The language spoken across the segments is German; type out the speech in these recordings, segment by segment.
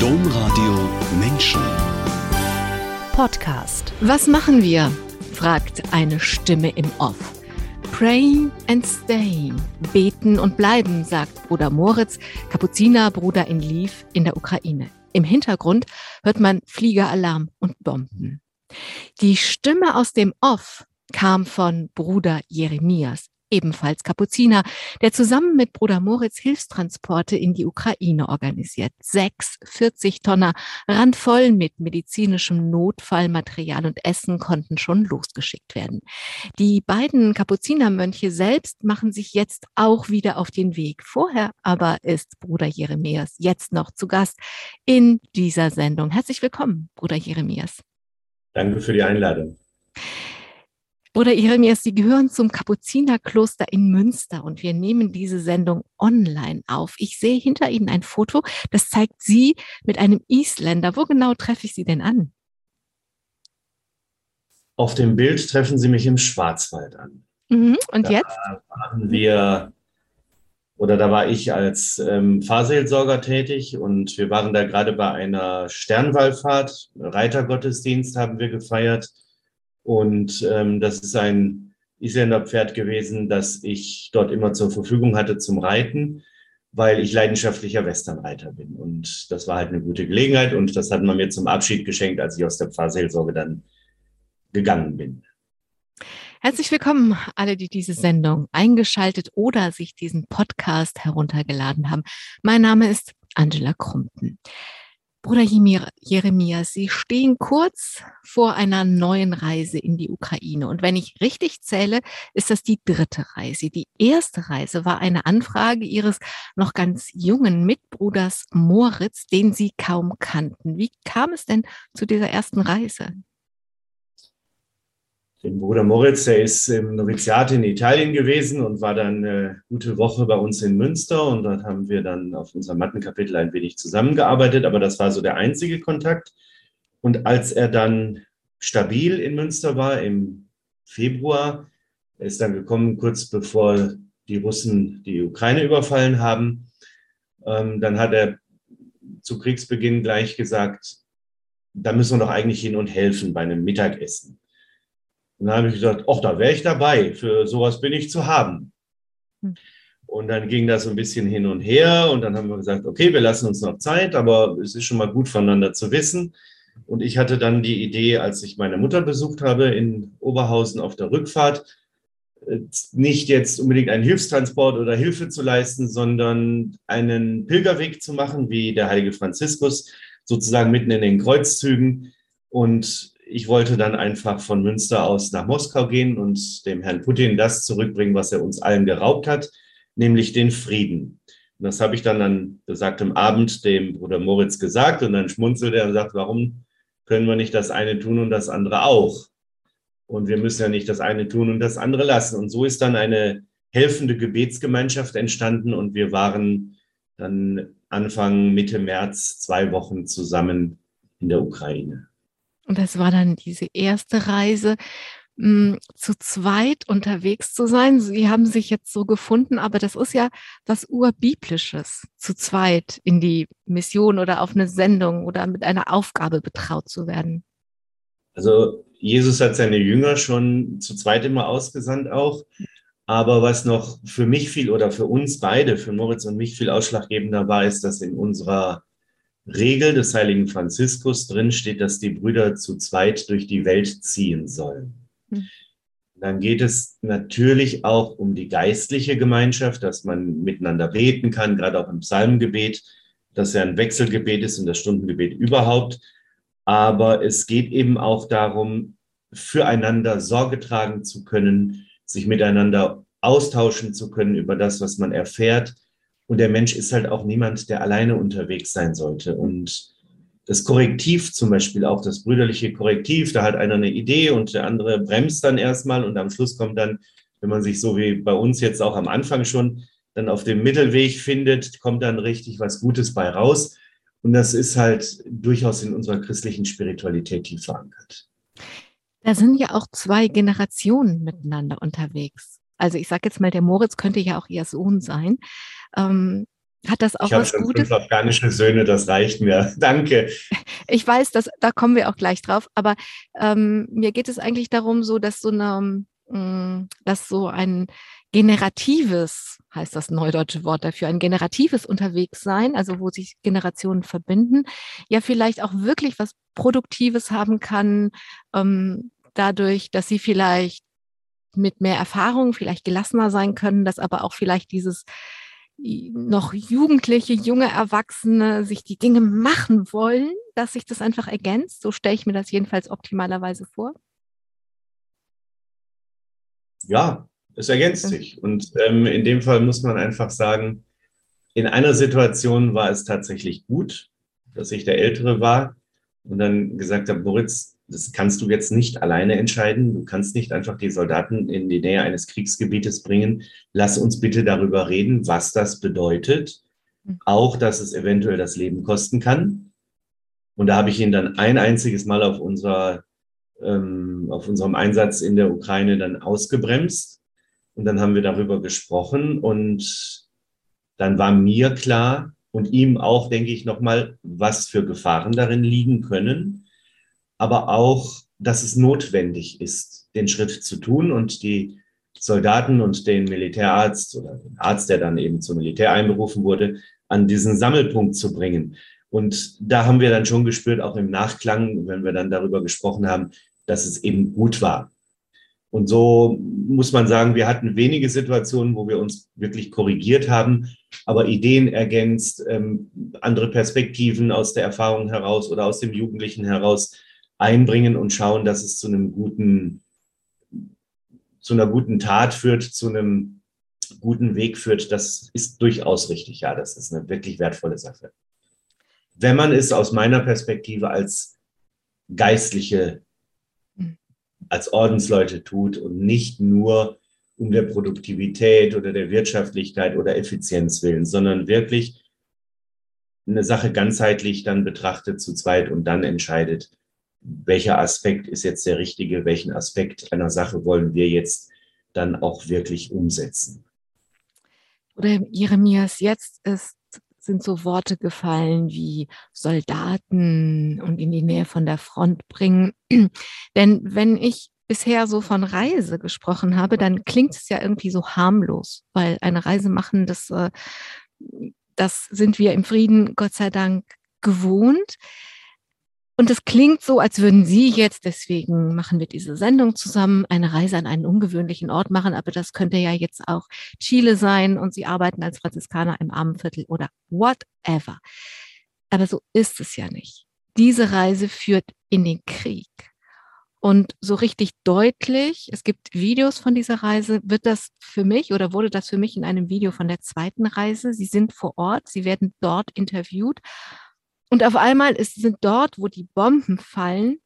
Domradio Menschen. Podcast. Was machen wir? fragt eine Stimme im Off. Praying and staying. Beten und bleiben, sagt Bruder Moritz, Kapuzinerbruder in Lviv in der Ukraine. Im Hintergrund hört man Fliegeralarm und Bomben. Die Stimme aus dem Off kam von Bruder Jeremias ebenfalls Kapuziner, der zusammen mit Bruder Moritz Hilfstransporte in die Ukraine organisiert. Sechs 40-Tonner randvoll mit medizinischem Notfallmaterial und Essen konnten schon losgeschickt werden. Die beiden Kapuzinermönche selbst machen sich jetzt auch wieder auf den Weg. Vorher aber ist Bruder Jeremias jetzt noch zu Gast in dieser Sendung. Herzlich willkommen, Bruder Jeremias. Danke für die Einladung. Bruder Jeremias, Sie gehören zum Kapuzinerkloster in Münster und wir nehmen diese Sendung online auf. Ich sehe hinter Ihnen ein Foto, das zeigt Sie mit einem Isländer. Wo genau treffe ich Sie denn an? Auf dem Bild treffen Sie mich im Schwarzwald an. Mhm. Und da jetzt? Waren wir oder da war ich als ähm, Fahrseelsorger tätig und wir waren da gerade bei einer Sternwallfahrt, Reitergottesdienst haben wir gefeiert und ähm, das ist ein Isländerpferd gewesen, das ich dort immer zur Verfügung hatte zum Reiten, weil ich leidenschaftlicher Westernreiter bin. Und das war halt eine gute Gelegenheit und das hat man mir zum Abschied geschenkt, als ich aus der Pfarrseelsorge dann gegangen bin. Herzlich willkommen, alle, die diese Sendung eingeschaltet oder sich diesen Podcast heruntergeladen haben. Mein Name ist Angela Krumpen. Bruder Jeremia, Sie stehen kurz vor einer neuen Reise in die Ukraine. Und wenn ich richtig zähle, ist das die dritte Reise. Die erste Reise war eine Anfrage Ihres noch ganz jungen Mitbruders Moritz, den Sie kaum kannten. Wie kam es denn zu dieser ersten Reise? Den Bruder Moritz, der ist im Noviziat in Italien gewesen und war dann eine gute Woche bei uns in Münster und dort haben wir dann auf unserem Mattenkapitel ein wenig zusammengearbeitet, aber das war so der einzige Kontakt. Und als er dann stabil in Münster war im Februar, er ist dann gekommen kurz bevor die Russen die Ukraine überfallen haben, ähm, dann hat er zu Kriegsbeginn gleich gesagt, da müssen wir doch eigentlich hin und helfen bei einem Mittagessen. Und dann habe ich gesagt, ach, da wäre ich dabei, für sowas bin ich zu haben. Hm. Und dann ging das so ein bisschen hin und her und dann haben wir gesagt, okay, wir lassen uns noch Zeit, aber es ist schon mal gut voneinander zu wissen. Und ich hatte dann die Idee, als ich meine Mutter besucht habe in Oberhausen auf der Rückfahrt, äh, nicht jetzt unbedingt einen Hilfstransport oder Hilfe zu leisten, sondern einen Pilgerweg zu machen, wie der heilige Franziskus, sozusagen mitten in den Kreuzzügen und ich wollte dann einfach von Münster aus nach Moskau gehen und dem Herrn Putin das zurückbringen, was er uns allen geraubt hat, nämlich den Frieden. Und das habe ich dann an besagtem Abend dem Bruder Moritz gesagt und dann schmunzelte er und sagt, warum können wir nicht das eine tun und das andere auch? Und wir müssen ja nicht das eine tun und das andere lassen. Und so ist dann eine helfende Gebetsgemeinschaft entstanden und wir waren dann Anfang, Mitte März zwei Wochen zusammen in der Ukraine. Und das war dann diese erste Reise, mh, hm, zu zweit unterwegs zu sein. Sie haben sich jetzt so gefunden, aber das ist ja was Urbiblisches, zu zweit in die Mission oder auf eine Sendung oder mit einer Aufgabe betraut zu werden. Also Jesus hat seine Jünger schon zu zweit immer ausgesandt auch. Aber was noch für mich viel oder für uns beide, für Moritz und mich viel ausschlaggebender war, ist, dass in unserer Regel des heiligen Franziskus drin steht, dass die Brüder zu zweit durch die Welt ziehen sollen. Hm. Dann geht es natürlich auch um die geistliche Gemeinschaft, dass man miteinander beten kann, gerade auch im Psalmgebet, dass ja ein Wechselgebet ist und das Stundengebet überhaupt. Aber es geht eben auch darum, füreinander Sorge tragen zu können, sich miteinander austauschen zu können über das, was man erfährt und der Mensch ist halt auch niemand, der alleine unterwegs sein sollte. Und das Korrektiv zum Beispiel, auch das brüderliche Korrektiv, da hat einer eine Idee und der andere bremst dann erstmal und am Schluss kommt dann, wenn man sich so wie bei uns jetzt auch am Anfang schon dann auf dem Mittelweg findet, kommt dann richtig was Gutes bei raus. Und das ist halt durchaus in unserer christlichen Spiritualität tief verankert. Da sind ja auch zwei Generationen miteinander unterwegs. Also ich sage jetzt mal, der Moritz könnte ja auch ihr Sohn sein. Ähm, Hat das auch ich was schon Gutes? Fünf afghanische Söhne, das reicht mir. Danke. Ich weiß, dass, da kommen wir auch gleich drauf, aber ähm, mir geht es eigentlich darum, so dass so eine, mh, mm, dass so ein generatives, heißt das neudeutsche Wort dafür, ein generatives Unterwegssein, also wo sich Generationen verbinden, ja vielleicht auch wirklich was Produktives haben kann, ähm, dadurch, dass sie vielleicht mit mehr Erfahrung vielleicht gelassener sein können, dass aber auch vielleicht dieses noch Jugendliche, junge Erwachsene sich die Dinge machen wollen, dass sich das einfach ergänzt. So stelle ich mir das jedenfalls optimalerweise vor. Ja, es ergänzt sich. Und ähm, in dem Fall muss man einfach sagen, in einer Situation war es tatsächlich gut, dass ich der Ältere war und dann gesagt habe, Moritz, das kannst du jetzt nicht alleine entscheiden. Du kannst nicht einfach die Soldaten in die Nähe eines Kriegsgebietes bringen. Lass uns bitte darüber reden, was das bedeutet. Hm. Auch, dass es eventuell das Leben kosten kann. Und da habe ich ihn dann ein einziges Mal auf, unserer, ähm, auf unserem Einsatz in der Ukraine dann ausgebremst. Und dann haben wir darüber gesprochen. Und dann war mir klar und ihm auch, denke ich, nochmal, was für Gefahren darin liegen können aber auch, dass es notwendig ist, den Schritt zu tun und die Soldaten und den Militärarzt oder den Arzt, der dann eben zum Militär einberufen wurde, an diesen Sammelpunkt zu bringen. Und da haben wir dann schon gespürt, auch im Nachklang, wenn wir dann darüber gesprochen haben, dass es eben gut war. Und so muss man sagen, wir hatten wenige Situationen, wo wir uns wirklich korrigiert haben, aber Ideen ergänzt, ähm, andere Perspektiven aus der Erfahrung heraus oder aus dem Jugendlichen heraus einbringen und schauen, dass es zu einem guten, zu einer guten Tat führt, zu einem guten Weg führt, das ist durchaus richtig. Ja, das ist eine wirklich wertvolle Sache. Wenn man es aus meiner Perspektive als geistliche, hm. als Ordensleute tut und nicht nur um der Produktivität oder der Wirtschaftlichkeit oder Effizienz willen, sondern wirklich eine Sache ganzheitlich dann betrachtet zu zweit und dann entscheidet, welcher Aspekt ist jetzt der richtige, welchen Aspekt einer Sache wollen wir jetzt dann auch wirklich umsetzen. Oder Jeremias, jetzt ist, sind so Worte gefallen wie Soldaten und in die Nähe von der Front bringen. Denn wenn ich bisher so von Reise gesprochen habe, dann klingt es ja irgendwie so harmlos, weil eine Reise machen, das, äh, das sind wir im Frieden Gott sei Dank gewohnt. Und es klingt so, als würden Sie jetzt, deswegen machen wir diese Sendung zusammen, eine Reise an einen ungewöhnlichen Ort machen, aber das könnte ja jetzt auch Chile sein und Sie arbeiten als Franziskaner im Armenviertel oder whatever. Aber so ist es ja nicht. Diese Reise führt in den Krieg. Und so richtig deutlich, es gibt Videos von dieser Reise, wird das für mich oder wurde das für mich in einem Video von der zweiten Reise. Sie sind vor Ort, sie werden dort interviewt und auf einmal ist, sind dort, wo die Bomben fallen,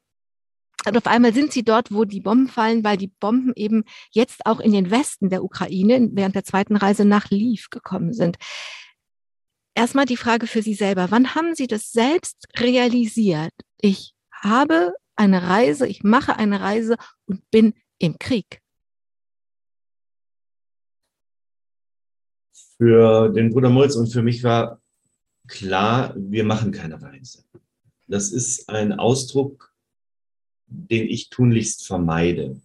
und auf einmal sind sie dort, wo die Bomben fallen, weil die Bomben eben jetzt auch in den Westen der Ukraine während der zweiten Reise nach Lviv gekommen sind. Erstmal die Frage für Sie selber. Wann haben Sie das selbst realisiert? Ich habe eine Reise, ich mache eine Reise und bin im Krieg. Für den Bruder Moritz und für mich war klar, wir machen keine Reise. Das ist ein Ausdruck, den ich tunlichst vermeide.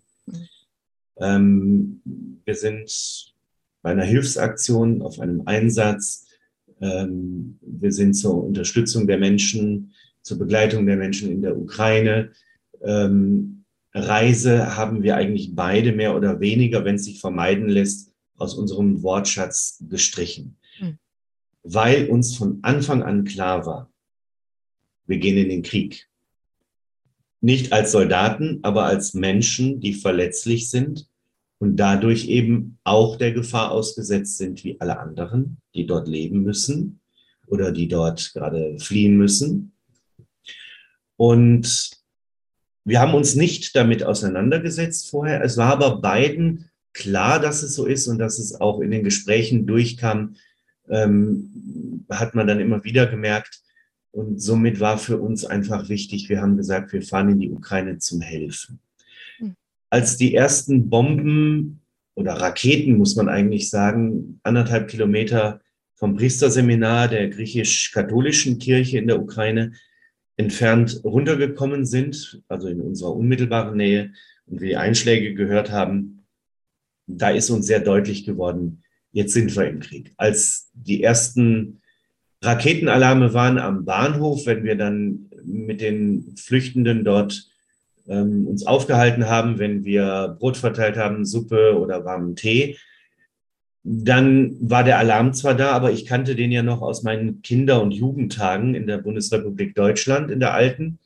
Ähm, wir sind bei einer Hilfsaktion auf einem Einsatz. Ähm, wir sind zur Unterstützung der Menschen, zur Begleitung der Menschen in der Ukraine. Ähm, Reise haben wir eigentlich beide mehr oder weniger, wenn es sich vermeiden lässt, aus unserem Wortschatz gestrichen weil uns von Anfang an klar war, wir gehen in den Krieg. Nicht als Soldaten, aber als Menschen, die verletzlich sind und dadurch eben auch der Gefahr ausgesetzt sind wie alle anderen, die dort leben müssen oder die dort gerade fliehen müssen. Und wir haben uns nicht damit auseinandergesetzt vorher. Es war aber beiden klar, dass es so ist und dass es auch in den Gesprächen durchkam, ähm, hat man dann immer wieder gemerkt. Und somit war für uns einfach wichtig, wir haben gesagt, wir fahren in die Ukraine zum Helfen. Mhm. Als die ersten Bomben oder Raketen, muss man eigentlich sagen, anderthalb Kilometer vom Priesterseminar der griechisch-katholischen Kirche in der Ukraine entfernt runtergekommen sind, also in unserer unmittelbaren Nähe, und wir die Einschläge gehört haben, da ist uns sehr deutlich geworden, jetzt sind wir im Krieg. Als die ersten Raketenalarme waren am Bahnhof, wenn wir dann mit den Flüchtenden dort ähm, uns aufgehalten haben, wenn wir Brot verteilt haben, Suppe oder warmen Tee, dann war der Alarm zwar da, aber ich kannte den ja noch aus meinen Kinder- und Jugendtagen in der Bundesrepublik Deutschland, in der alten,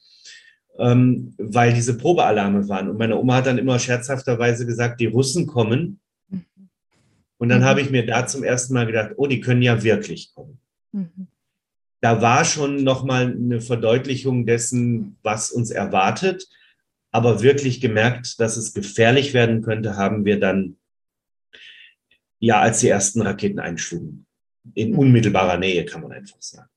ähm, weil diese Probealarme waren. Und meine Oma hat dann immer scherzhafterweise gesagt, die Russen kommen. Und dann mhm. habe ich mir da zum ersten Mal gedacht, oh, die können ja wirklich kommen. Mhm. Da war schon nochmal eine Verdeutlichung dessen, was uns erwartet. Aber wirklich gemerkt, dass es gefährlich werden könnte, haben wir dann ja, als die ersten Raketen einschlugen. In mhm. unmittelbarer Nähe, kann man einfach sagen.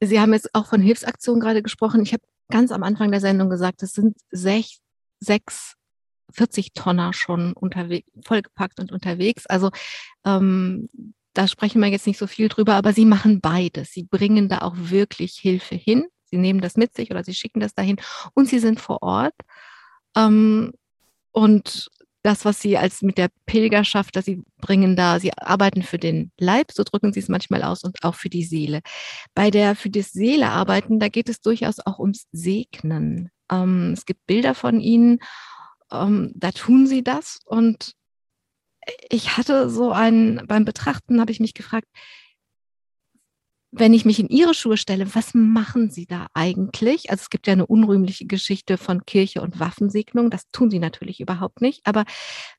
Sie haben jetzt auch von Hilfsaktionen gerade gesprochen. Ich habe ganz am Anfang der Sendung gesagt, es sind sechs, sechs 40 Tonner schon unterwegs, vollgepackt und unterwegs. Also ähm, da sprechen wir jetzt nicht so viel drüber, aber sie machen beides. Sie bringen da auch wirklich Hilfe hin. Sie nehmen das mit sich oder sie schicken das dahin und sie sind vor Ort. Ähm, und das, was sie als mit der Pilgerschaft, dass sie bringen da, sie arbeiten für den Leib, so drücken sie es manchmal aus, und auch für die Seele. Bei der für die Seele arbeiten, da geht es durchaus auch ums Segnen. Ähm, es gibt Bilder von ihnen, ähm, da tun sie das. Und ich hatte so ein, beim Betrachten habe ich mich gefragt, wenn ich mich in Ihre Schuhe stelle, was machen Sie da eigentlich? Also es gibt ja eine unrühmliche Geschichte von Kirche und Waffensegnung, das tun Sie natürlich überhaupt nicht. Aber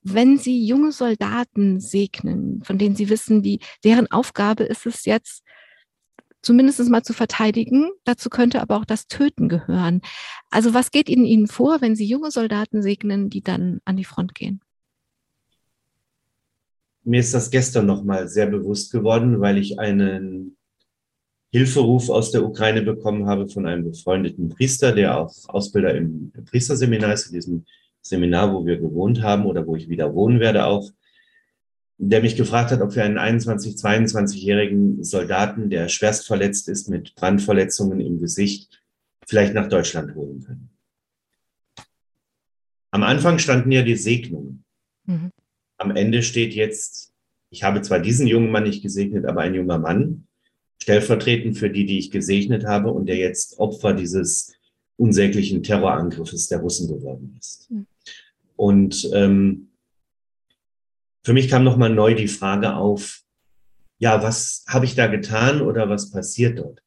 wenn Sie junge Soldaten segnen, von denen Sie wissen, die, deren Aufgabe ist es jetzt, zumindest mal zu verteidigen, dazu könnte aber auch das Töten gehören. Also was geht Ihnen Ihnen vor, wenn Sie junge Soldaten segnen, die dann an die Front gehen? Mir ist das gestern nochmal sehr bewusst geworden, weil ich einen Hilferuf aus der Ukraine bekommen habe von einem befreundeten Priester, der auch Ausbilder im Priesterseminar ist, in diesem Seminar, wo wir gewohnt haben oder wo ich wieder wohnen werde auch, der mich gefragt hat, ob wir einen 21-, 22-jährigen Soldaten, der schwerst verletzt ist mit Brandverletzungen im Gesicht, vielleicht nach Deutschland holen können. Am Anfang standen ja die Segnungen. Mhm. Am Ende steht jetzt, ich habe zwar diesen jungen Mann nicht gesegnet, aber ein junger Mann, stellvertretend für die, die ich gesegnet habe und der jetzt Opfer dieses unsäglichen Terrorangriffes der Russen geworden ist. Mhm. Und ähm, für mich kam nochmal neu die Frage auf, ja, was habe ich da getan oder was passiert dort?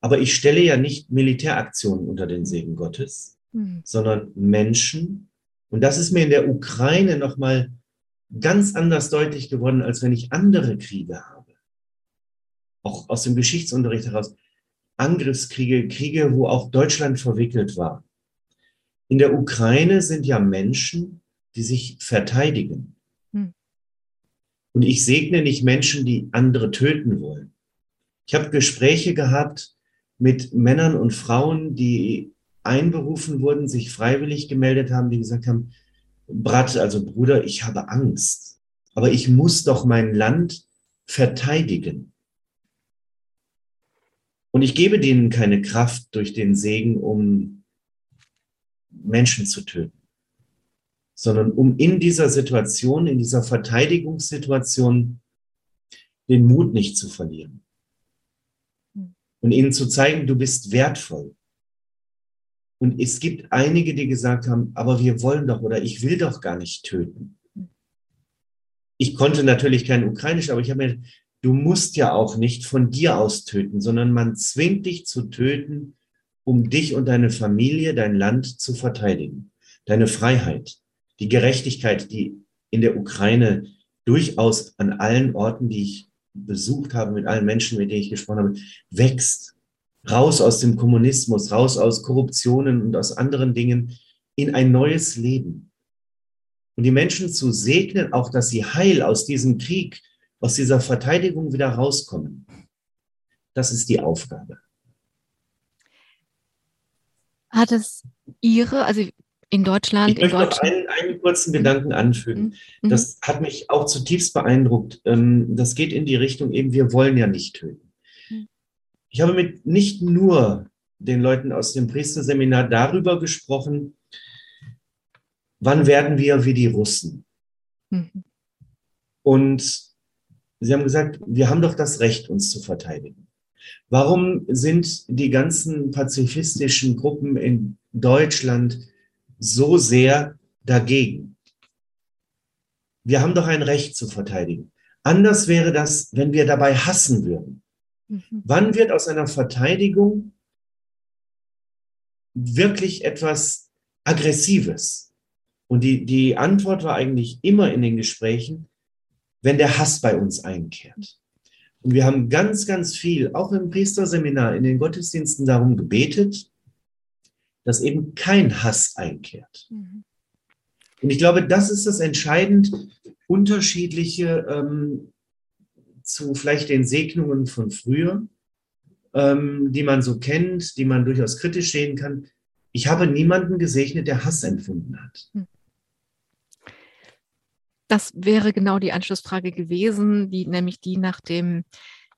Aber ich stelle ja nicht Militäraktionen unter den Segen Gottes, mhm. sondern Menschen. Und das ist mir in der Ukraine nochmal ganz anders deutlich geworden, als wenn ich andere Kriege habe auch aus dem Geschichtsunterricht heraus, Angriffskriege, Kriege, wo auch Deutschland verwickelt war. In der Ukraine sind ja Menschen, die sich verteidigen. Und ich segne nicht Menschen, die andere töten wollen. Ich habe Gespräche gehabt mit Männern und Frauen, die einberufen wurden, sich freiwillig gemeldet haben, die gesagt haben, Brat, also Bruder, ich habe Angst, aber ich muss doch mein Land verteidigen. Und ich gebe denen keine Kraft durch den Segen, um Menschen zu töten, sondern um in dieser Situation, in dieser Verteidigungssituation, den Mut nicht zu verlieren. Und ihnen zu zeigen, du bist wertvoll. Und es gibt einige, die gesagt haben, aber wir wollen doch oder ich will doch gar nicht töten. Ich konnte natürlich kein Ukrainisch, aber ich habe mir du musst ja auch nicht von dir aus töten, sondern man zwingt dich zu töten, um dich und deine Familie, dein Land zu verteidigen. Deine Freiheit, die Gerechtigkeit, die in der Ukraine durchaus an allen Orten, die ich besucht habe, mit allen Menschen, mit denen ich gesprochen habe, wächst. Raus aus dem Kommunismus, raus aus Korruptionen und aus anderen Dingen in ein neues Leben. Und die Menschen zu segnen, auch dass sie heil aus diesem Krieg aus dieser Verteidigung wieder rauskommen. Das ist die Aufgabe. Hat es Ihre, also in Deutschland, ich möchte in noch einen, einen, kurzen Gedanken anfügen. Mhm. Das hat mich auch zutiefst beeindruckt. Ähm, das geht in die Richtung eben, wir wollen ja nicht töten. Mhm. Ich habe mit nicht nur den Leuten aus dem Priesterseminar darüber gesprochen, wann werden wir wie die Russen? Mhm. Und sie haben gesagt, wir haben doch das Recht, uns zu verteidigen. Warum sind die ganzen pazifistischen Gruppen in Deutschland so sehr dagegen? Wir haben doch ein Recht zu verteidigen. Anders wäre das, wenn wir dabei hassen würden. Mhm. Wann wird aus einer Verteidigung wirklich etwas Aggressives? Und die, die Antwort war eigentlich immer in den Gesprächen, wenn der Hass bei uns einkehrt. Und wir haben ganz, ganz viel, auch im Priesterseminar, in den Gottesdiensten darum gebetet, dass eben kein Hass einkehrt. Mhm. Und ich glaube, das ist das entscheidend unterschiedliche ähm, zu vielleicht den Segnungen von früher, ähm, die man so kennt, die man durchaus kritisch sehen kann. Ich habe niemanden gesegnet, der Hass empfunden hat. Mhm. Das wäre genau die Anschlussfrage gewesen, die, nämlich die nach dem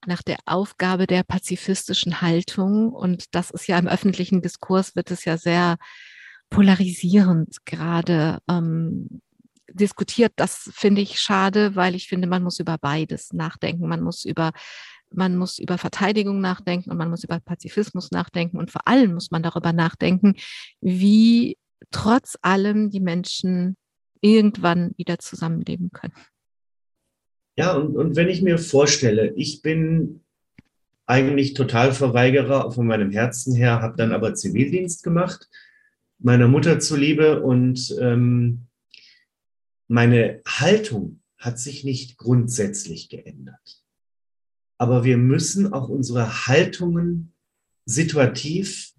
nach der Aufgabe der pazifistischen Haltung. Und das ist ja im öffentlichen Diskurs, wird es ja sehr polarisierend gerade ähm, diskutiert. Das finde ich schade, weil ich finde, man muss über beides nachdenken. Man muss über man muss über Verteidigung nachdenken und man muss über Pazifismus nachdenken und vor allem muss man darüber nachdenken, wie trotz allem die Menschen irgendwann wieder zusammenleben können. Ja, und, und wenn ich mir vorstelle, ich bin eigentlich total Verweigerer von meinem Herzen her, habe dann aber Zivildienst gemacht, meiner Mutter zuliebe und ähm, meine Haltung hat sich nicht grundsätzlich geändert. Aber wir müssen auch unsere Haltungen situativ,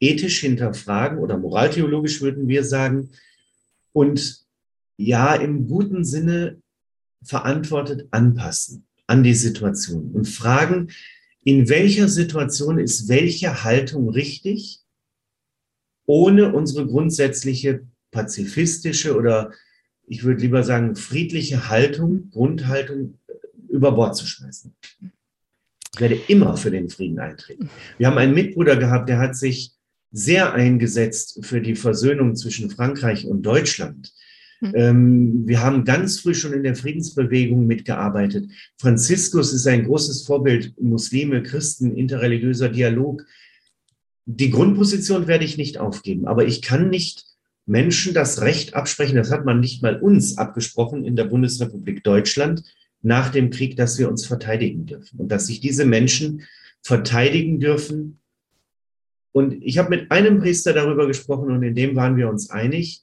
ethisch hinterfragen oder moraltheologisch würden wir sagen und ja im guten Sinne verantwortet anpassen an die Situation und fragen, in welcher Situation ist welche Haltung richtig, ohne unsere grundsätzliche pazifistische oder ich würde lieber sagen friedliche Haltung, Grundhaltung äh, über Bord zu schmeißen. Ich werde immer für den Frieden eintreten. Wir haben einen Mitbruder gehabt, der hat sich sehr eingesetzt für die Versöhnung zwischen Frankreich und Deutschland. Hm. Ähm, wir haben ganz früh schon in der Friedensbewegung mitgearbeitet. Franziskus ist ein großes Vorbild, Muslime, Christen, interreligiöser Dialog. Die Grundposition werde ich nicht aufgeben, aber ich kann nicht Menschen das Recht absprechen, das hat man nicht mal uns abgesprochen in der Bundesrepublik Deutschland nach dem Krieg, dass wir uns verteidigen dürfen und dass sich diese Menschen verteidigen dürfen. Und ich habe mit einem Priester darüber gesprochen und in dem waren wir uns einig,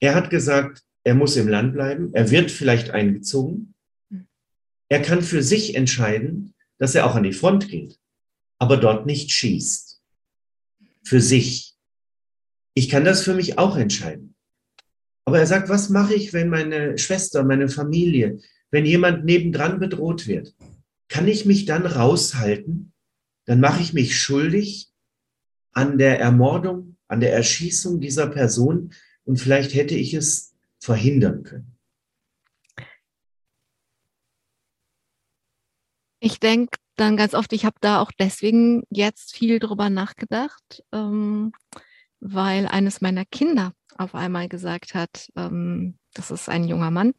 er hat gesagt, er muss im Land bleiben, er wird vielleicht eingezogen. Er kann für sich entscheiden, dass er auch an die Front geht, aber dort nicht schießt. Für sich. Ich kann das für mich auch entscheiden. Aber er sagt, was mache ich, wenn meine Schwester, meine Familie, wenn jemand nebendran bedroht wird? Kann ich mich dann raushalten? Dann mache ich mich schuldig an der Ermordung, an der Erschießung dieser Person, und vielleicht hätte ich es verhindern können. Ich denke dann ganz oft, ich habe da auch deswegen jetzt viel drüber nachgedacht, ähm, weil eines meiner Kinder auf einmal gesagt hat, ähm, das ist ein junger Mann,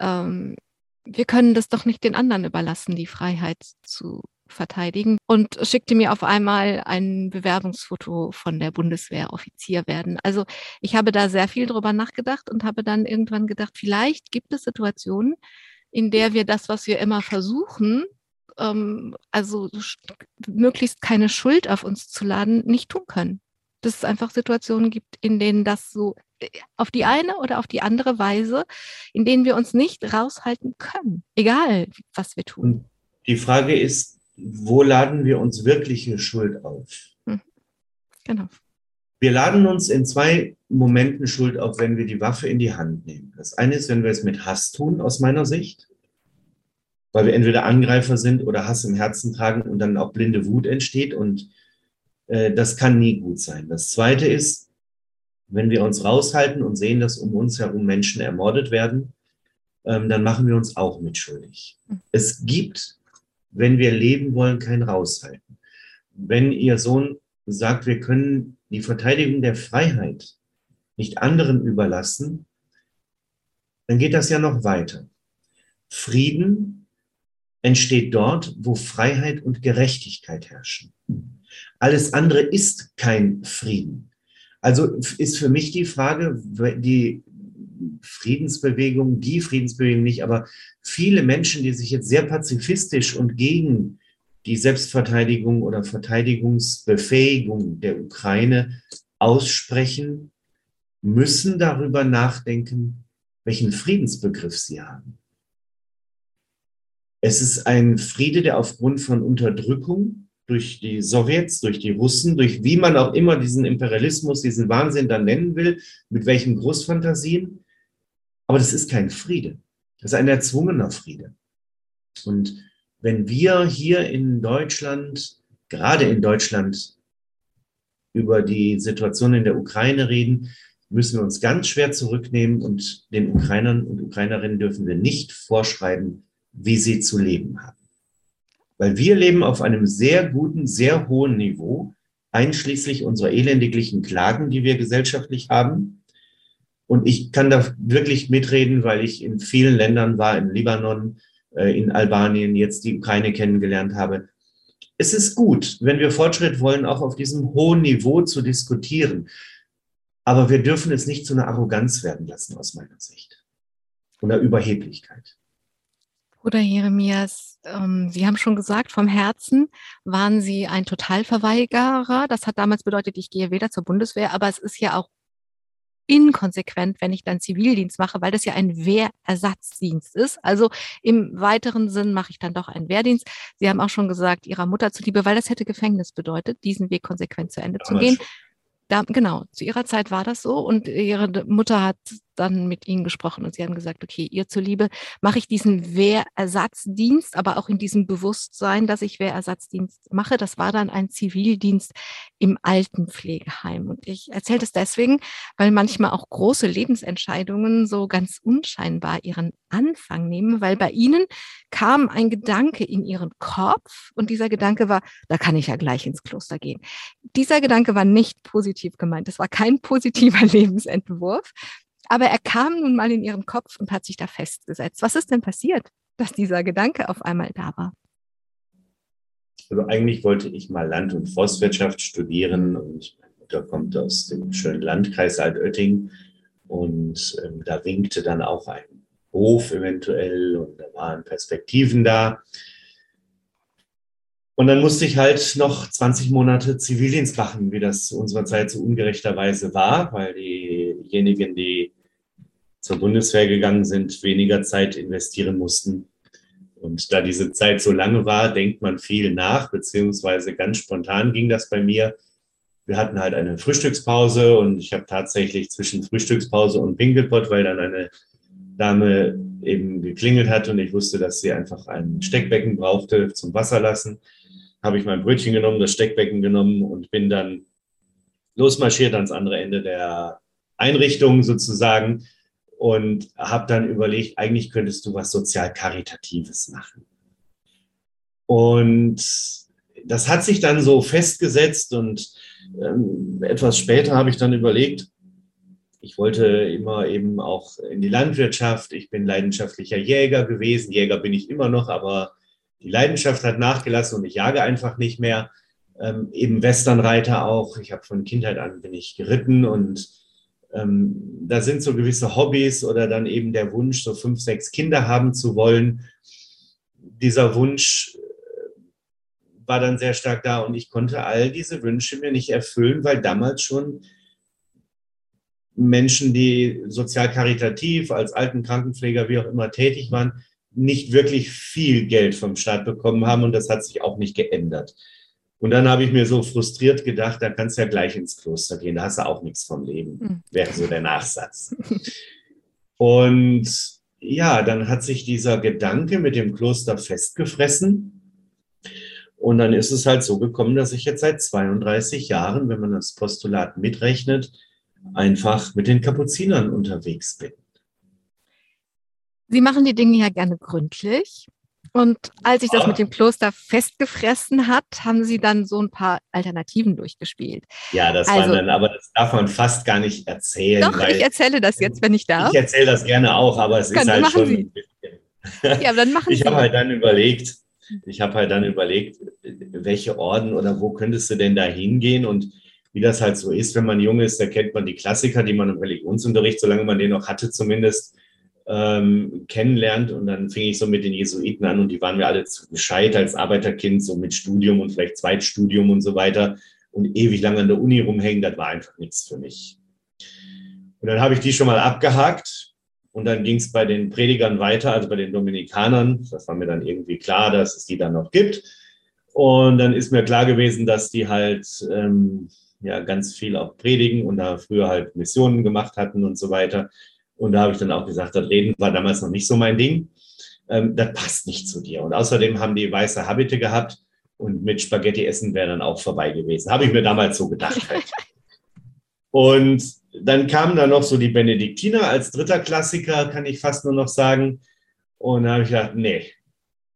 ähm, wir können das doch nicht den anderen überlassen, die Freiheit zu verteidigen und schickte mir auf einmal ein Bewerbungsfoto von der Bundeswehr Offizier werden. Also ich habe da sehr viel drüber nachgedacht und habe dann irgendwann gedacht, vielleicht gibt es Situationen, in der wir das, was wir immer versuchen, ähm, also möglichst keine Schuld auf uns zu laden, nicht tun können. Dass es einfach Situationen gibt, in denen das so äh, auf die eine oder auf die andere Weise, in denen wir uns nicht raushalten können, egal was wir tun. Die Frage ist, wo laden wir uns wirkliche Schuld auf? Hm. Genau. Wir laden uns in zwei Momenten Schuld auf, wenn wir die Waffe in die Hand nehmen. Das eine ist, wenn wir es mit Hass tun, aus meiner Sicht, weil wir entweder Angreifer sind oder Hass im Herzen tragen und dann auch blinde Wut entsteht und äh, das kann nie gut sein. Das zweite ist, Wenn wir uns raushalten und sehen, dass um uns herum Menschen ermordet werden, ähm, dann machen wir uns auch mitschuldig. Mhm. Es gibt, wenn wir leben wollen, kein Raushalten. Wenn Ihr Sohn sagt, wir können die Verteidigung der Freiheit nicht anderen überlassen, dann geht das ja noch weiter. Frieden entsteht dort, wo Freiheit und Gerechtigkeit herrschen. Alles andere ist kein Frieden. Also ist für mich die Frage, die Friedensbewegung, die Friedensbewegung nicht, aber viele Menschen, die sich jetzt sehr pazifistisch und gegen die Selbstverteidigung oder Verteidigungsbefähigung der Ukraine aussprechen, müssen darüber nachdenken, welchen Friedensbegriff sie haben. Es ist ein Friede, der aufgrund von Unterdrückung durch die Sowjets, durch die Russen, durch wie man auch immer diesen Imperialismus, diesen Wahnsinn dann nennen will, mit welchen Großfantasien. Aber das ist kein Friede. Das ist ein erzwungener Friede. Und wenn wir hier in Deutschland, gerade in Deutschland, über die Situation in der Ukraine reden, müssen wir uns ganz schwer zurücknehmen und den Ukrainern und Ukrainerinnen dürfen wir nicht vorschreiben, wie sie zu leben haben. Weil wir leben auf einem sehr guten, sehr hohen Niveau, einschließlich unserer elendiglichen Klagen, die wir gesellschaftlich haben. Und ich kann da wirklich mitreden, weil ich in vielen Ländern war, in Libanon, äh, in Albanien, jetzt die Ukraine kennengelernt habe. Es ist gut, wenn wir Fortschritt wollen, auch auf diesem hohen Niveau zu diskutieren. Aber wir dürfen es nicht zu einer Arroganz werden lassen, aus meiner Sicht. Oder Überheblichkeit. Bruder Jeremias, ähm, Sie haben schon gesagt, vom Herzen waren Sie ein Totalverweigerer. Das hat damals bedeutet, ich gehe weder zur Bundeswehr, aber es ist ja auch inkonsequent, wenn ich dann Zivildienst mache, weil das ja ein Wehrersatzdienst ist. Also im weiteren Sinn mache ich dann doch einen Wehrdienst. Sie haben auch schon gesagt, Ihrer Mutter zuliebe, weil das hätte Gefängnis bedeutet, diesen Weg konsequent zu Ende zu gehen. Da, genau, zu ihrer Zeit war das so und ihre Mutter hat dann mit ihnen gesprochen und sie haben gesagt, okay, ihr zuliebe mache ich diesen Wehrersatzdienst, aber auch in diesem Bewusstsein, dass ich Wehrersatzdienst mache. Das war dann ein Zivildienst im Altenpflegeheim. Und ich erzähle das deswegen, weil manchmal auch große Lebensentscheidungen so ganz unscheinbar ihren Anfang nehmen, weil bei ihnen kam ein Gedanke in ihren Kopf und dieser Gedanke war, da kann ich ja gleich ins Kloster gehen. Dieser Gedanke war nicht positiv gemeint. Das war kein positiver Lebensentwurf. Aber er kam nun mal in ihren Kopf und hat sich da festgesetzt. Was ist denn passiert, dass dieser Gedanke auf einmal da war? Also eigentlich wollte ich mal Land- und Forstwirtschaft studieren und meine Mutter kommt aus dem schönen Landkreis Altötting und ähm, da winkte dann auch ein Hof eventuell und da waren Perspektiven da. Und dann musste ich halt noch 20 Monate Zivildienst machen, wie das zu unserer Zeit so ungerechterweise war, weil diejenigen, die zur Bundeswehr gegangen sind, weniger Zeit investieren mussten. Und da diese Zeit so lange war, denkt man viel nach, beziehungsweise ganz spontan ging das bei mir. Wir hatten halt eine Frühstückspause und ich habe tatsächlich zwischen Frühstückspause und Pinkelpot, weil dann eine Dame eben geklingelt hat und ich wusste, dass sie einfach ein Steckbecken brauchte zum Wasser lassen, habe ich mein Brötchen genommen, das Steckbecken genommen und bin dann losmarschiert ans andere Ende der Einrichtung sozusagen und habe dann überlegt, eigentlich könntest du was sozial-karitatives machen. Und das hat sich dann so festgesetzt und ähm, etwas später habe ich dann überlegt, ich wollte immer eben auch in die Landwirtschaft. Ich bin leidenschaftlicher Jäger gewesen. Jäger bin ich immer noch, aber die Leidenschaft hat nachgelassen und ich jage einfach nicht mehr. Ähm, eben Westernreiter auch. Ich habe von Kindheit an bin ich geritten und ähm, da sind so gewisse Hobbys oder dann eben der Wunsch, so fünf, sechs Kinder haben zu wollen. Dieser Wunsch äh, war dann sehr stark da und ich konnte all diese Wünsche mir nicht erfüllen, weil damals schon Menschen, die sozial karitativ als Altenkrankenpfleger, wie auch immer tätig waren, nicht wirklich viel Geld vom Staat bekommen haben und das hat sich auch nicht geändert. Und dann habe ich mir so frustriert gedacht, da kannst du ja gleich ins Kloster gehen, da hast du auch nichts vom Leben, hm. wäre so der Nachsatz. Und ja, dann hat sich dieser Gedanke mit dem Kloster festgefressen. Und dann ist es halt so gekommen, dass ich jetzt seit 32 Jahren, wenn man das Postulat mitrechnet, einfach mit den Kapuzinern unterwegs bin. Sie machen die Dinge ja gerne gründlich. Und als sich das mit dem Kloster festgefressen hat, haben Sie dann so ein paar Alternativen durchgespielt. Ja, das also, waren dann, aber das darf man fast gar nicht erzählen. Doch, ich erzähle das jetzt, wenn ich darf. Ich erzähle das gerne auch, aber es Kann, ist halt schon. Sie. ja, aber dann machen ich habe halt dann überlegt, ich habe halt dann überlegt, welche Orden oder wo könntest du denn da hingehen und wie das halt so ist, wenn man jung ist, da kennt man die Klassiker, die man im Religionsunterricht, solange man den noch hatte zumindest, ähm, kennenlernt. Und dann fing ich so mit den Jesuiten an und die waren mir alle zu gescheit als Arbeiterkind, so mit Studium und vielleicht Zweitstudium und so weiter und ewig lang an der Uni rumhängen, das war einfach nichts für mich. Und dann habe ich die schon mal abgehakt und dann ging es bei den Predigern weiter, also bei den Dominikanern. Das war mir dann irgendwie klar, dass es die dann noch gibt. Und dann ist mir klar gewesen, dass die halt ähm, ja ganz viel auch predigen und da früher halt Missionen gemacht hatten und so weiter. Und da habe ich dann auch gesagt, das Reden war damals noch nicht so mein Ding. Ähm, das passt nicht zu dir. Und außerdem haben die weiße Habite gehabt und mit Spaghetti essen wäre dann auch vorbei gewesen. Habe ich mir damals so gedacht. Halt. und dann kamen da noch so die Benediktiner als dritter Klassiker, kann ich fast nur noch sagen. Und da habe ich gedacht, nee,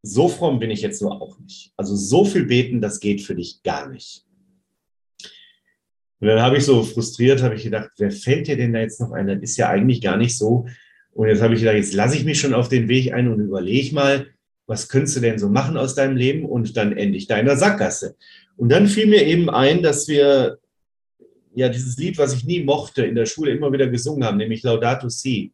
so fromm bin ich jetzt nur auch nicht. Also so viel beten, das geht für dich gar nicht. Und dann habe ich so frustriert, habe ich gedacht, wer fällt dir denn da jetzt noch ein? Das ist ja eigentlich gar nicht so. Und jetzt habe ich gedacht, jetzt lasse ich mich schon auf den Weg ein und überlege mal, was könntest du denn so machen aus deinem Leben? Und dann ende ich da in der Sackgasse. Und dann fiel mir eben ein, dass wir ja dieses Lied, was ich nie mochte, in der Schule immer wieder gesungen haben, nämlich Laudato Si,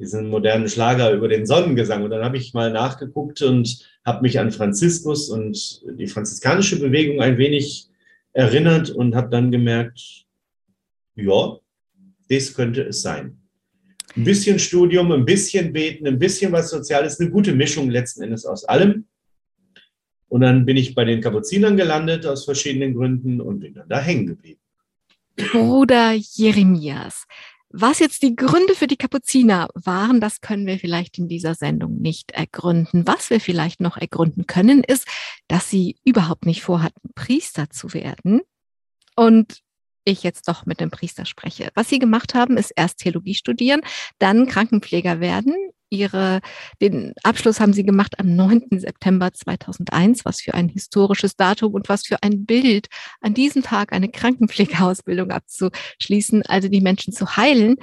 diesen modernen Schlager über den Sonnengesang. Und dann habe ich mal nachgeguckt und habe mich an Franziskus und die franziskanische Bewegung ein wenig erinnert und habe dann gemerkt, ja, das könnte es sein. Ein bisschen Studium, ein bisschen Beten, ein bisschen was Soziales, eine gute Mischung letzten Endes aus allem. Und dann bin ich bei den Kapuzinern gelandet aus verschiedenen Gründen und bin dann da hängen geblieben. Bruder Jeremias, was jetzt die Gründe für die Kapuziner waren, das können wir vielleicht in dieser Sendung nicht ergründen. Was wir vielleicht noch ergründen können, ist, dass sie überhaupt nicht vorhatten, Priester zu werden. Und ich jetzt doch mit dem Priester spreche. Was sie gemacht haben, ist erst Theologie studieren, dann Krankenpfleger werden, ihre, den Abschluss haben sie gemacht am 9. September 2001. Was für ein historisches Datum und was für ein Bild, an diesem Tag eine Krankenpflegeausbildung abzuschließen, also die Menschen zu heilen.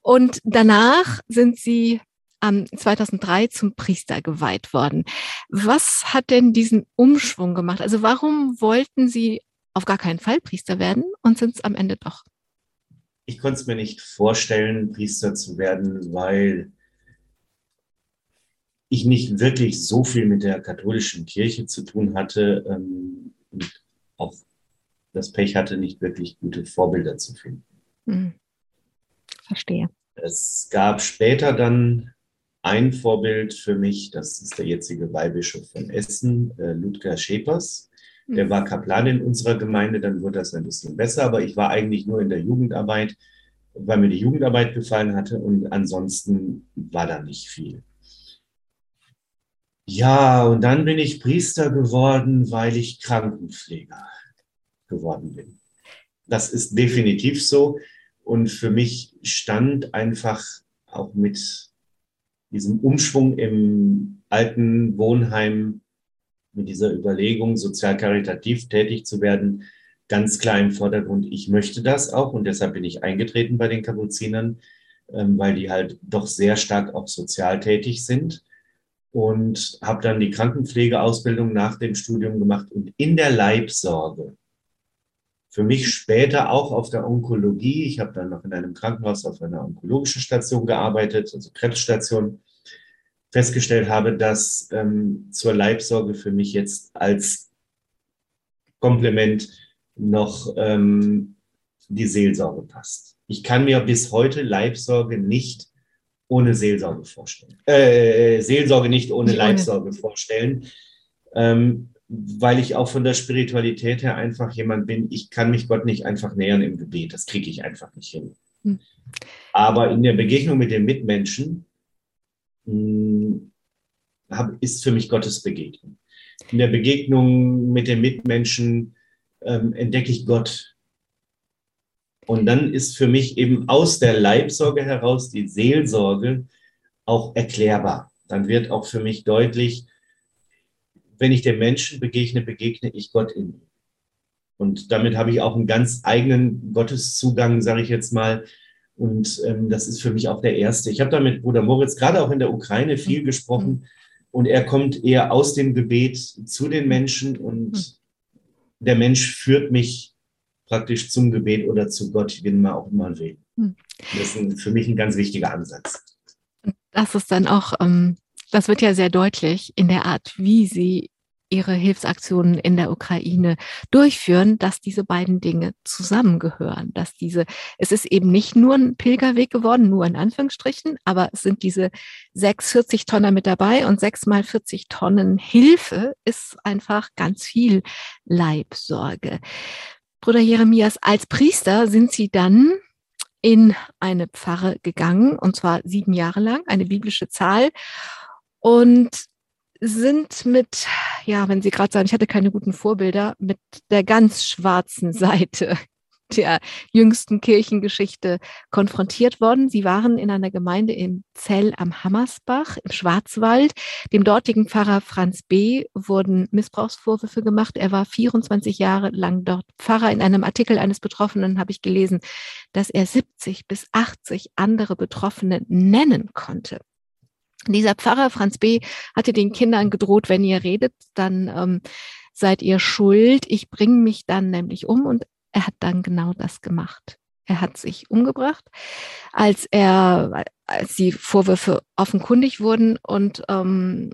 Und danach sind sie am 2003 zum Priester geweiht worden. Was hat denn diesen Umschwung gemacht? Also warum wollten Sie auf gar keinen Fall Priester werden und sind es am Ende doch? Ich konnte es mir nicht vorstellen, Priester zu werden, weil ich nicht wirklich so viel mit der katholischen Kirche zu tun hatte ähm, und auch das Pech hatte, nicht wirklich gute Vorbilder zu finden. Hm. Verstehe. Es gab später dann ein Vorbild für mich, das ist der jetzige Weihbischof von Essen, äh, Ludger Schepers. Der hm. war Kaplan in unserer Gemeinde, dann wurde das ein bisschen besser, aber ich war eigentlich nur in der Jugendarbeit, weil mir die Jugendarbeit gefallen hatte und ansonsten war da nicht viel. Ja, und dann bin ich Priester geworden, weil ich Krankenpfleger geworden bin. Das ist definitiv so. Und für mich stand einfach auch mit diesem Umschwung im alten Wohnheim, mit dieser Überlegung, sozial karitativ tätig zu werden, ganz klar im Vordergrund. Ich möchte das auch und deshalb bin ich eingetreten bei den Kapuzinern, ähm, weil die halt doch sehr stark auch sozial tätig sind und habe dann die Krankenpflegeausbildung nach dem Studium gemacht und in der Leibsorge. Für mich später auch auf der Onkologie. Ich habe dann noch in einem Krankenhaus auf einer onkologischen Station gearbeitet, also Krebsstation. Festgestellt habe, dass ähm, zur Leibsorge für mich jetzt als Komplement noch ähm, die Seelsorge passt. Ich kann mir bis heute Leibsorge nicht ohne Seelsorge vorstellen. Äh, Seelsorge nicht ohne Leibsorge vorstellen. Ähm, weil ich auch von der Spiritualität her einfach jemand bin, ich kann mich Gott nicht einfach nähern im Gebet. Das kriege ich einfach nicht hin. Hm. Aber in der Begegnung mit den Mitmenschen mh, hm, hab, ist für mich Gottes Begegnung. In der Begegnung mit den Mitmenschen ähm, entdecke ich Gott Und dann ist für mich eben aus der Leibsorge heraus die Seelsorge auch erklärbar. Dann wird auch für mich deutlich, wenn ich dem Menschen begegne, begegne ich Gott in ihm. Und damit habe ich auch einen ganz eigenen Gotteszugang, sage ich jetzt mal. Und ähm, das ist für mich auch der erste. Ich habe da mit Bruder Moritz gerade auch in der Ukraine viel mhm. gesprochen. Und er kommt eher aus dem Gebet zu den Menschen und mhm. der Mensch führt mich praktisch zum Gebet oder zu Gott, wie man auch immer will. Mhm. Das ist für mich ein ganz wichtiger Ansatz. Das ist dann auch, ähm, das wird ja sehr deutlich in der Art, wie Sie ihre Hilfsaktionen in der Ukraine durchführen, dass diese beiden Dinge zusammengehören, dass diese, es ist eben nicht nur ein Pilgerweg geworden, nur in Anführungsstrichen, aber es sind diese sechs 40 Tonner mit dabei und sechs mal 40 Tonnen Hilfe ist einfach ganz viel Leibsorge. Bruder Jeremias, als Priester sind Sie dann in eine Pfarre gegangen, und zwar sieben Jahre lang, eine biblische Zahl. Und sind mit, ja, wenn Sie gerade sagen, ich hatte keine guten Vorbilder, mit der ganz schwarzen Seite der jüngsten Kirchengeschichte konfrontiert worden. Sie waren in einer Gemeinde in Zell am Hammersbach im Schwarzwald. Dem dortigen Pfarrer Franz B. wurden Missbrauchsvorwürfe gemacht. Er war 24 Jahre lang dort Pfarrer. In einem Artikel eines Betroffenen habe ich gelesen, dass er 70 bis 80 andere Betroffene nennen konnte. Dieser Pfarrer Franz B. hatte den Kindern gedroht, wenn ihr redet, dann ähm, seid ihr schuld. Ich bringe mich dann nämlich um und er hat dann genau das gemacht. Er hat sich umgebracht, als er, als die Vorwürfe offenkundig wurden. Und ähm,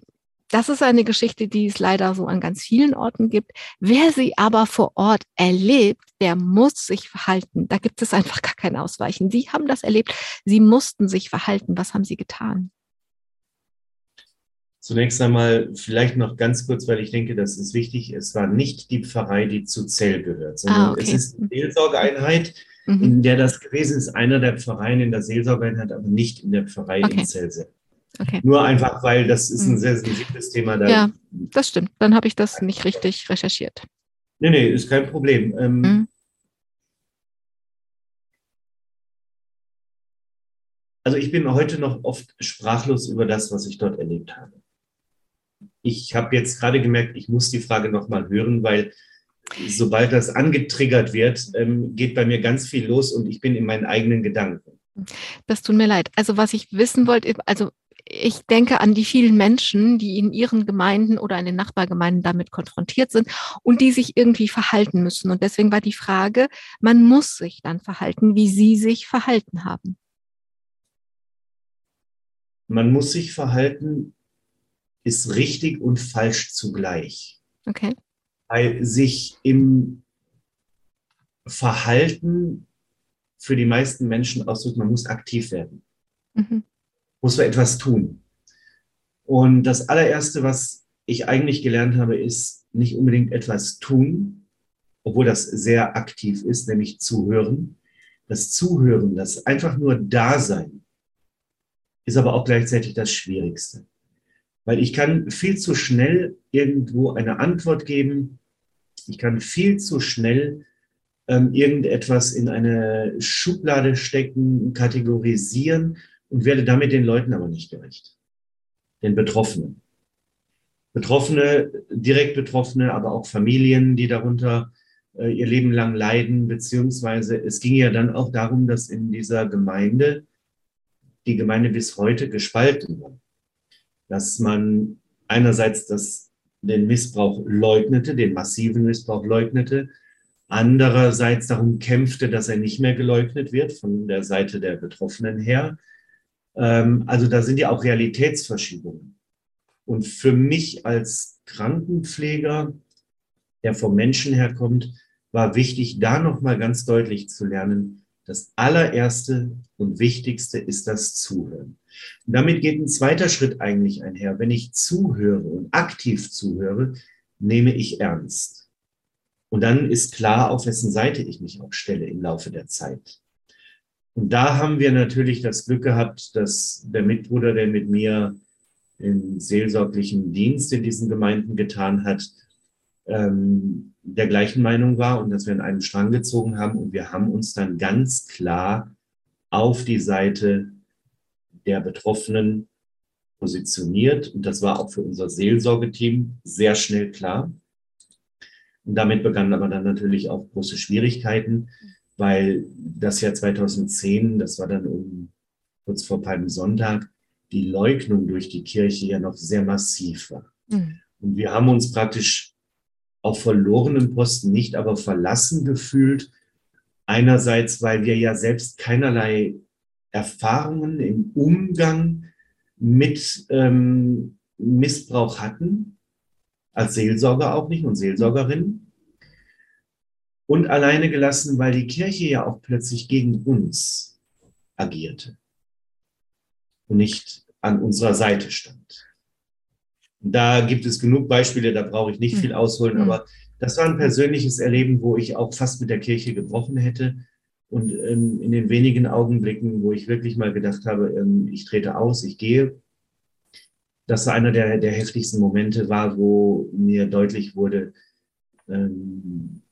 das ist eine Geschichte, die es leider so an ganz vielen Orten gibt. Wer sie aber vor Ort erlebt, der muss sich verhalten. Da gibt es einfach gar kein Ausweichen. Sie haben das erlebt. Sie mussten sich verhalten. Was haben sie getan? Zunächst einmal vielleicht noch ganz kurz, weil ich denke, das ist wichtig. Es war nicht die Pfarrei, die zu Zell gehört, sondern ah, okay. es ist eine Seelsorgeeinheit, mhm. in der das gewesen ist, einer der Pfarreien in der Seelsorgeeinheit, aber nicht in der Pfarrei okay. in Zell Okay. Nur einfach, weil das ist ein mhm. sehr sensibles Thema. Da ja, das stimmt. Dann habe ich das nicht richtig recherchiert. Nee, nee, ist kein Problem. Ähm, mhm. Also ich bin heute noch oft sprachlos über das, was ich dort erlebt habe ich habe jetzt gerade gemerkt, ich muss die Frage nochmal hören, weil sobald das angetriggert wird, ähm, geht bei mir ganz viel los und ich bin in meinen eigenen Gedanken. Das tut mir leid. Also was ich wissen wollte, also ich denke an die vielen Menschen, die in ihren Gemeinden oder in den Nachbargemeinden damit konfrontiert sind und die sich irgendwie verhalten müssen. Und deswegen war die Frage, man muss sich dann verhalten, wie Sie sich verhalten haben. Man muss sich verhalten, ist richtig und falsch zugleich. Okay. Weil sich im Verhalten für die meisten Menschen ausdrückt, man muss aktiv werden. Mhm. Muss man etwas tun. Und das allererste, was ich eigentlich gelernt habe, ist nicht unbedingt etwas tun, obwohl das sehr aktiv ist, nämlich zuhören. Das Zuhören, das einfach nur Dasein, ist aber auch gleichzeitig das Schwierigste. Weil ich kann viel zu schnell irgendwo eine Antwort geben. Ich kann viel zu schnell ähm, irgendetwas in eine Schublade stecken, kategorisieren und werde damit den Leuten aber nicht gerecht. Den Betroffenen. Betroffene, direkt Betroffene, aber auch Familien, die darunter äh, ihr Leben lang leiden, beziehungsweise es ging ja dann auch darum, dass in dieser Gemeinde die Gemeinde bis heute gespalten war dass man einerseits das, den Missbrauch leugnete, den massiven Missbrauch leugnete, andererseits darum kämpfte, dass er nicht mehr geleugnet wird von der Seite der Betroffenen her. Ähm, also da sind ja auch Realitätsverschiebungen. Und für mich als Krankenpfleger, der vom Menschen herkommt, war wichtig, da nochmal ganz deutlich zu lernen, das allererste und wichtigste ist das Zuhören. Und damit geht ein zweiter Schritt eigentlich einher. Wenn ich zuhöre und aktiv zuhöre, nehme ich ernst. Und dann ist klar, auf wessen Seite ich mich auch stelle im Laufe der Zeit. Und da haben wir natürlich das Glück gehabt, dass der Mitbruder, der mit mir den seelsorglichen Dienst in diesen Gemeinden getan hat, ähm, der gleichen Meinung war und dass wir in einen Strang gezogen haben. Und wir haben uns dann ganz klar auf die Seite der Betroffenen positioniert. Und das war auch für unser Seelsorgeteam sehr schnell klar. Und damit begannen aber dann natürlich auch große Schwierigkeiten, weil das Jahr 2010, das war dann um kurz vor Palmsonntag, die Leugnung durch die Kirche ja noch sehr massiv war. Mhm. Und wir haben uns praktisch auf verlorenen Posten nicht, aber verlassen gefühlt. Einerseits, weil wir ja selbst keinerlei Erfahrungen im Umgang mit ähm, Missbrauch hatten, als Seelsorger auch nicht und Seelsorgerin. Und alleine gelassen, weil die Kirche ja auch plötzlich gegen uns agierte und nicht an unserer Seite stand. Da gibt es genug Beispiele, da brauche ich nicht hm. viel ausholen, mhm. aber das war ein persönliches Erleben, wo ich auch fast mit der Kirche gebrochen hätte. Und ähm, in den wenigen Augenblicken, wo ich wirklich mal gedacht habe, ähm, ich trete aus, ich gehe, das war einer der, der heftigsten Momente war, wo mir deutlich wurde, ähm,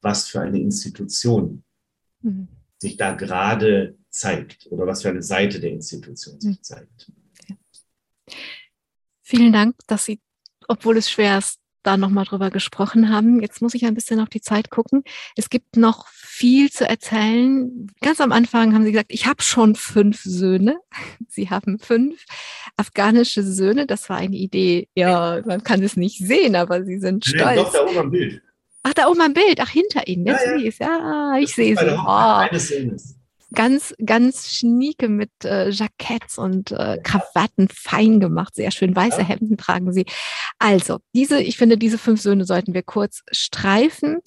was für eine Institution mhm. sich da gerade zeigt oder was für eine Seite der Institution sich hm. zeigt. Ja. Vielen Dank, dass Sie, obwohl es schwer ist, da nochmal drüber gesprochen haben. Jetzt muss ich ein bisschen auf die Zeit gucken. Es gibt noch viel zu erzählen. Ganz am Anfang haben Sie gesagt, ich habe schon fünf Söhne. Sie haben fünf afghanische Söhne. Das war eine Idee. Ja, man kann es nicht sehen, aber Sie sind stolz. Nee, doch, da oben am Bild. Ach, da oben am Bild. Ach, hinter Ihnen. Ja, ja. ja ich sehe sie. Oh. Ganz, ganz schnieke mit äh, Jacketts und äh, Krawatten fein gemacht. Sehr schön. Weiße ja. Hemden tragen sie. Also, diese, ich finde, diese fünf Söhne sollten wir kurz streifen.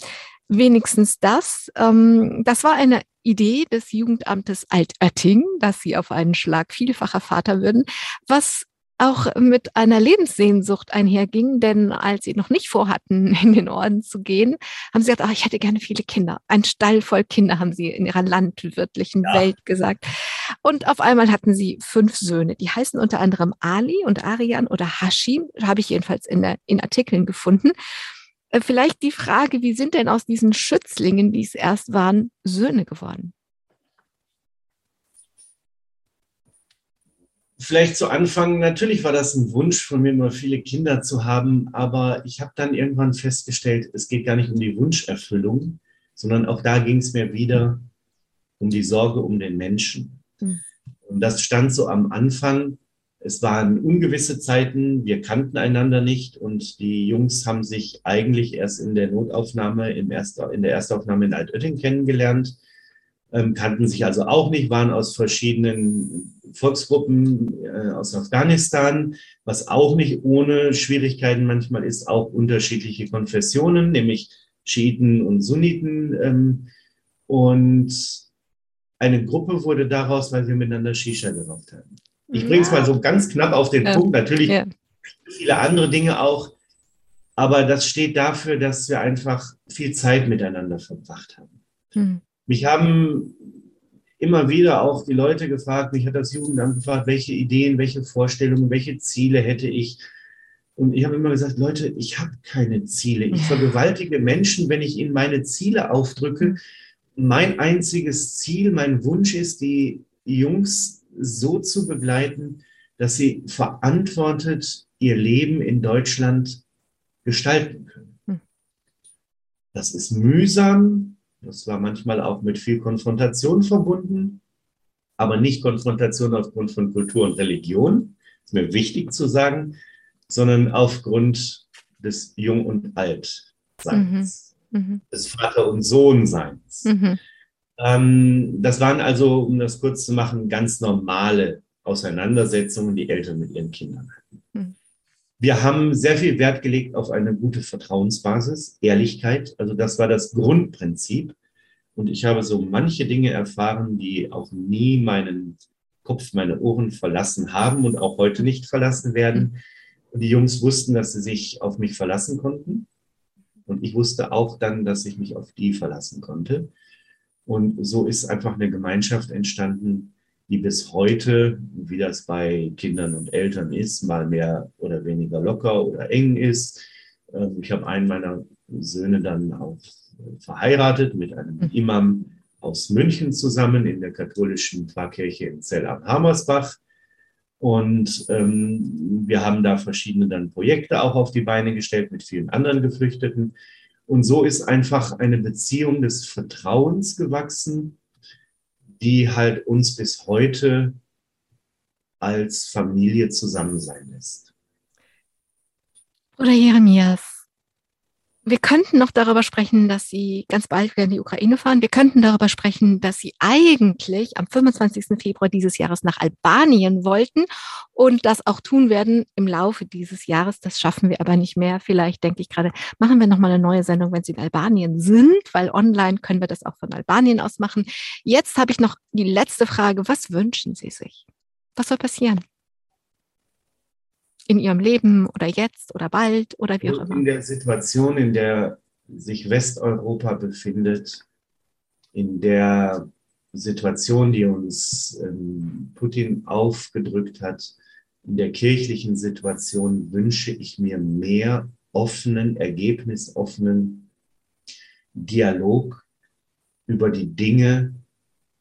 Wenigstens das. Ähm, das war eine Idee des Jugendamtes Altötting, dass sie auf einen Schlag vielfacher Vater würden, was auch mit einer Lebenssehnsucht einherging, denn als sie noch nicht vorhatten, in den Orden zu gehen, haben sie gesagt, oh, ich hätte gerne viele Kinder. Ein Stall voll Kinder, haben sie in ihrer landwirtlichen ja. Welt gesagt. Und auf einmal hatten sie fünf Söhne. Die heißen unter anderem Ali und Arian oder Hashim, habe ich jedenfalls in, der, in Artikeln gefunden. Äh, vielleicht die Frage, wie sind denn aus diesen Schützlingen, die es erst waren, Söhne geworden? vielleicht zu Anfang, natürlich war das ein Wunsch von mir, mal viele Kinder zu haben, aber ich habe dann irgendwann festgestellt, es geht gar nicht um die Wunscherfüllung, sondern auch da ging es mir wieder um die Sorge um den Menschen. Mhm. Und das stand so am Anfang. Es waren ungewisse Zeiten, wir kannten einander nicht und die Jungs haben sich eigentlich erst in der Notaufnahme, im Erster, in der Erstaufnahme in Altötting kennengelernt, ähm, kannten sich also auch nicht, waren aus verschiedenen Volksgruppen äh, aus Afghanistan, was auch nicht ohne Schwierigkeiten manchmal ist, auch unterschiedliche Konfessionen, nämlich Schiiten und Sunniten. Ähm, und eine Gruppe wurde daraus, weil wir miteinander Shisha geraucht haben. Ich bringe es mal so ganz knapp auf den. Punkt. Natürlich viele andere Dinge auch, aber das steht dafür, dass wir einfach viel Zeit miteinander verbracht haben. Mhm. Mich haben immer wieder auch die Leute gefragt, mich hat das Jugendamt gefragt, welche Ideen, welche Vorstellungen, welche Ziele hätte ich. Und ich habe immer gesagt, Leute, ich habe keine Ziele. Ich vergewaltige Menschen, wenn ich ihnen meine Ziele aufdrücke. Mein einziges Ziel, mein Wunsch ist, die Jungs so zu begleiten, dass sie verantwortet ihr Leben in Deutschland gestalten können. Hm. Das ist mühsam, das war manchmal auch mit viel Konfrontation verbunden, aber nicht Konfrontation aufgrund von Kultur und Religion, ist mir wichtig zu sagen, sondern aufgrund des Jung- und Altseins, mhm. mhm. des Vater- und Sohnseins. Mhm. Ähm, das waren also, um das kurz zu machen, ganz normale Auseinandersetzungen, die Eltern mit ihren Kindern hatten. Mhm. Wir haben sehr viel Wert gelegt auf eine gute Vertrauensbasis, Ehrlichkeit. Also das war das Grundprinzip. Und ich habe so manche Dinge erfahren, die auch nie meinen Kopf, meine Ohren verlassen haben und auch heute nicht verlassen werden. Und die Jungs wussten, dass sie sich auf mich verlassen konnten. Und ich wusste auch dann, dass ich mich auf die verlassen konnte. Und so ist einfach eine Gemeinschaft entstanden, die bis heute, wie das bei Kindern und Eltern ist, mal mehr oder weniger locker oder eng ist, Ähm, ich habe einen meiner Söhne dann auch verheiratet mit einem mhm. Imam aus München zusammen in der katholischen Pfarrkirche in Zell am Hammersbach. Und ähm, wir haben da verschiedene dann Projekte auch auf die Beine gestellt mit vielen anderen Geflüchteten. Und so ist einfach eine Beziehung des Vertrauens gewachsen, die halt uns bis heute als Familie zusammen sein lässt. Oder Jeremias, wir könnten noch darüber sprechen, dass Sie ganz bald wieder in die Ukraine fahren. Wir könnten darüber sprechen, dass Sie eigentlich am 25. Februar dieses Jahres nach Albanien wollten und das auch tun werden im Laufe dieses Jahres. Das schaffen wir aber nicht mehr. Vielleicht denke ich gerade, machen wir nochmal eine neue Sendung, wenn Sie in Albanien sind, weil online können wir das auch von Albanien aus machen. Jetzt habe ich noch die letzte Frage. Was wünschen Sie sich? Was soll passieren? In ihrem Leben oder jetzt oder bald oder wie auch immer. In der Situation, in der sich Westeuropa befindet, in der Situation, die uns ähm, Putin aufgedrückt hat, in der kirchlichen Situation wünsche ich mir mehr offenen, ergebnisoffenen Dialog über die Dinge,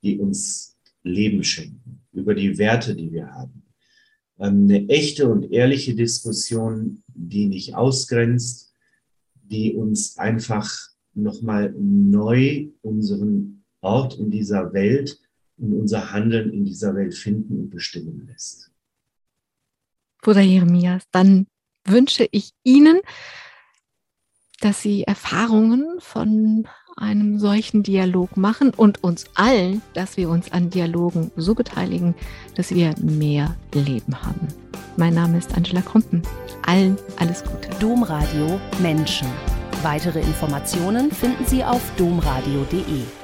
die uns Leben schenken, über die Werte, die wir haben eine echte und ehrliche Diskussion, die nicht ausgrenzt, die uns einfach nochmal neu unseren Ort in dieser Welt und unser Handeln in dieser Welt finden und bestimmen lässt. Bruder Jeremias, dann wünsche ich Ihnen, dass Sie Erfahrungen von einem solchen Dialog machen und uns allen, dass wir uns an Dialogen so beteiligen, dass wir mehr Leben haben. Mein Name ist Angela Krumpen. Allen alles Gute. Domradio Menschen. Weitere Informationen finden Sie auf domradio.de.